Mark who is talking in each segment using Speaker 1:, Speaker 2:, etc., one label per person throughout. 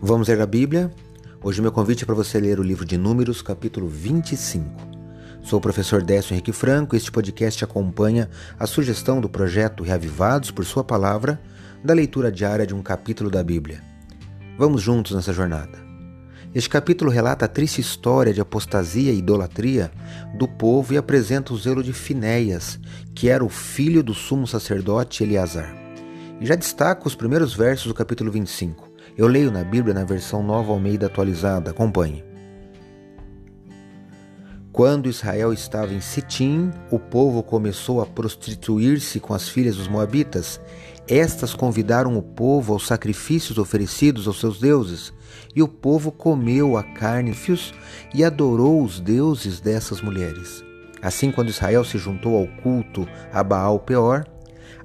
Speaker 1: Vamos ler a Bíblia? Hoje meu convite é para você ler o livro de Números, capítulo 25. Sou o professor Décio Henrique Franco e este podcast acompanha a sugestão do projeto Reavivados por Sua Palavra, da leitura diária de um capítulo da Bíblia. Vamos juntos nessa jornada. Este capítulo relata a triste história de apostasia e idolatria do povo e apresenta o zelo de Finéias, que era o filho do sumo sacerdote Eleazar. E já destaca os primeiros versos do capítulo 25 eu leio na Bíblia na versão nova Almeida atualizada. Acompanhe. Quando Israel estava em Sitim, o povo começou a prostituir-se com as filhas dos Moabitas. Estas convidaram o povo aos sacrifícios oferecidos aos seus deuses, e o povo comeu a carne fios e adorou os deuses dessas mulheres. Assim, quando Israel se juntou ao culto a Baal Peor,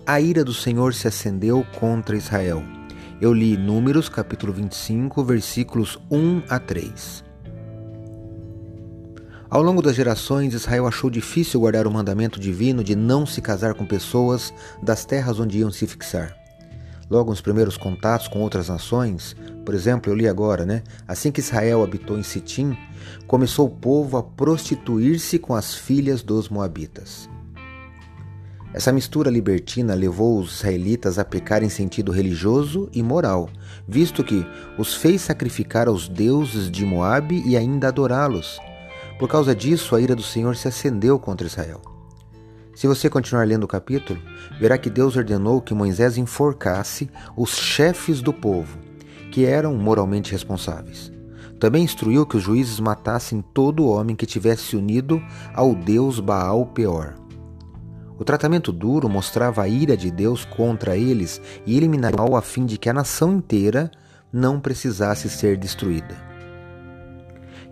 Speaker 1: a ira do Senhor se acendeu contra Israel eu li Números, capítulo 25, versículos 1 a 3. Ao longo das gerações, Israel achou difícil guardar o mandamento divino de não se casar com pessoas das terras onde iam se fixar. Logo nos primeiros contatos com outras nações, por exemplo, eu li agora, né? Assim que Israel habitou em Sitim, começou o povo a prostituir-se com as filhas dos moabitas. Essa mistura libertina levou os israelitas a pecar em sentido religioso e moral, visto que os fez sacrificar aos deuses de Moabe e ainda adorá-los. Por causa disso, a ira do Senhor se acendeu contra Israel. Se você continuar lendo o capítulo, verá que Deus ordenou que Moisés enforcasse os chefes do povo, que eram moralmente responsáveis. Também instruiu que os juízes matassem todo homem que tivesse unido ao deus Baal Peor. O tratamento duro mostrava a ira de Deus contra eles e eliminaria o mal a fim de que a nação inteira não precisasse ser destruída.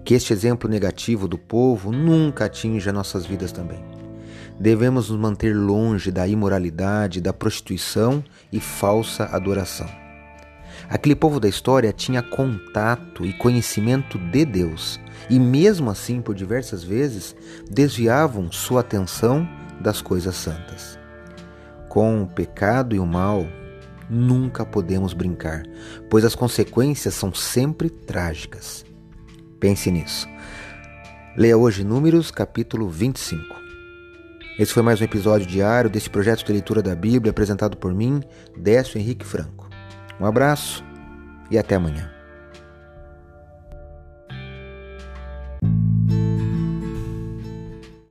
Speaker 1: Que este exemplo negativo do povo nunca atinja nossas vidas também. Devemos nos manter longe da imoralidade, da prostituição e falsa adoração. Aquele povo da história tinha contato e conhecimento de Deus, e mesmo assim, por diversas vezes, desviavam sua atenção das coisas santas. Com o pecado e o mal, nunca podemos brincar, pois as consequências são sempre trágicas. Pense nisso. Leia hoje Números, capítulo 25. Esse foi mais um episódio diário desse projeto de leitura da Bíblia apresentado por mim, Décio Henrique Franco. Um abraço e até amanhã.